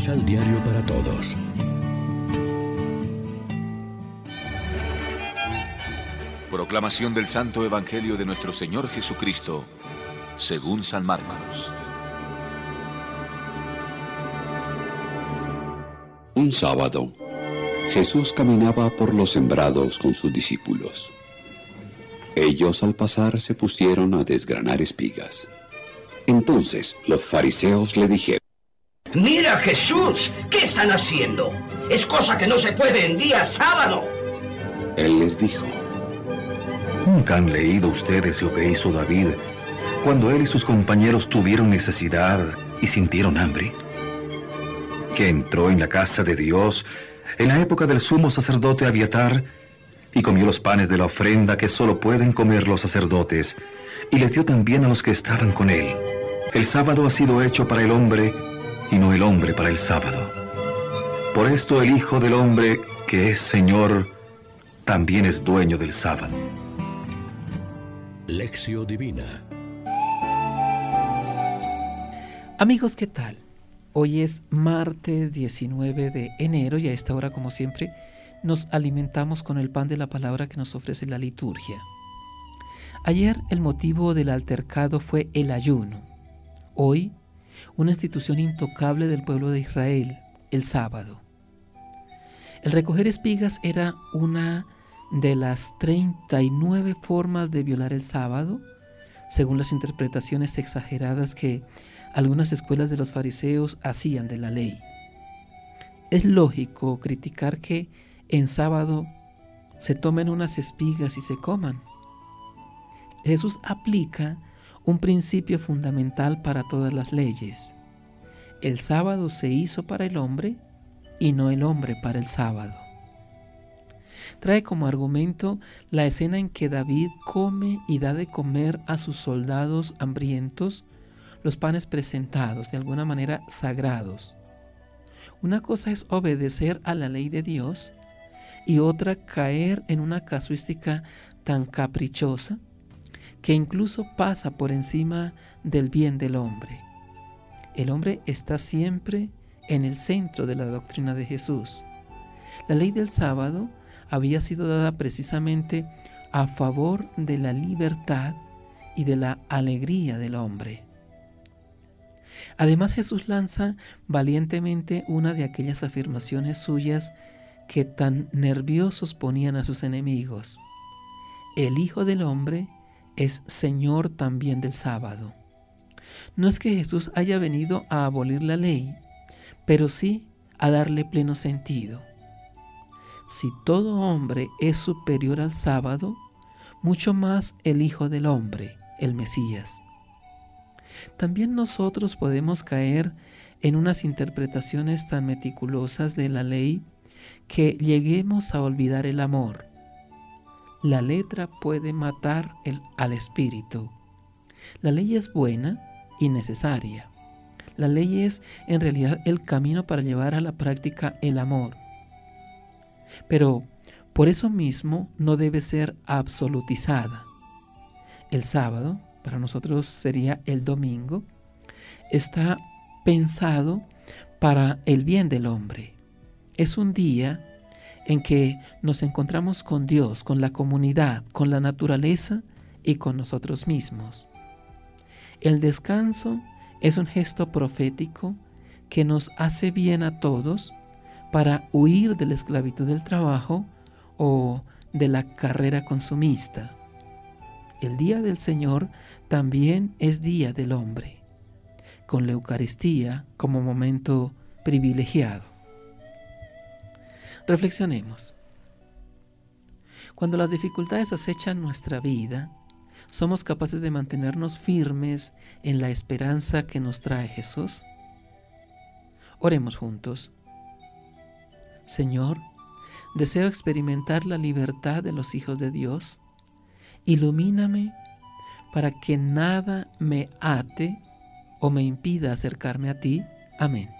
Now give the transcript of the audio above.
Misal Diario para Todos. Proclamación del Santo Evangelio de nuestro Señor Jesucristo, según San Marcos. Un sábado, Jesús caminaba por los sembrados con sus discípulos. Ellos al pasar se pusieron a desgranar espigas. Entonces los fariseos le dijeron, Mira Jesús, ¿qué están haciendo? Es cosa que no se puede en día sábado. Él les dijo, ¿Nunca han leído ustedes lo que hizo David cuando él y sus compañeros tuvieron necesidad y sintieron hambre? Que entró en la casa de Dios en la época del sumo sacerdote Abiatar y comió los panes de la ofrenda que solo pueden comer los sacerdotes y les dio también a los que estaban con él. El sábado ha sido hecho para el hombre y no el hombre para el sábado. Por esto el Hijo del Hombre, que es Señor, también es dueño del sábado. Lección Divina Amigos, ¿qué tal? Hoy es martes 19 de enero y a esta hora, como siempre, nos alimentamos con el pan de la palabra que nos ofrece la liturgia. Ayer el motivo del altercado fue el ayuno. Hoy una institución intocable del pueblo de Israel, el sábado. El recoger espigas era una de las 39 formas de violar el sábado, según las interpretaciones exageradas que algunas escuelas de los fariseos hacían de la ley. Es lógico criticar que en sábado se tomen unas espigas y se coman. Jesús aplica un principio fundamental para todas las leyes. El sábado se hizo para el hombre y no el hombre para el sábado. Trae como argumento la escena en que David come y da de comer a sus soldados hambrientos los panes presentados, de alguna manera sagrados. Una cosa es obedecer a la ley de Dios y otra caer en una casuística tan caprichosa que incluso pasa por encima del bien del hombre. El hombre está siempre en el centro de la doctrina de Jesús. La ley del sábado había sido dada precisamente a favor de la libertad y de la alegría del hombre. Además Jesús lanza valientemente una de aquellas afirmaciones suyas que tan nerviosos ponían a sus enemigos. El Hijo del Hombre es Señor también del sábado. No es que Jesús haya venido a abolir la ley, pero sí a darle pleno sentido. Si todo hombre es superior al sábado, mucho más el Hijo del Hombre, el Mesías. También nosotros podemos caer en unas interpretaciones tan meticulosas de la ley que lleguemos a olvidar el amor. La letra puede matar al espíritu. La ley es buena y necesaria. La ley es en realidad el camino para llevar a la práctica el amor. Pero por eso mismo no debe ser absolutizada. El sábado, para nosotros sería el domingo, está pensado para el bien del hombre. Es un día en que nos encontramos con Dios, con la comunidad, con la naturaleza y con nosotros mismos. El descanso es un gesto profético que nos hace bien a todos para huir de la esclavitud del trabajo o de la carrera consumista. El día del Señor también es día del hombre, con la Eucaristía como momento privilegiado. Reflexionemos. Cuando las dificultades acechan nuestra vida, ¿somos capaces de mantenernos firmes en la esperanza que nos trae Jesús? Oremos juntos. Señor, deseo experimentar la libertad de los hijos de Dios. Ilumíname para que nada me ate o me impida acercarme a ti. Amén.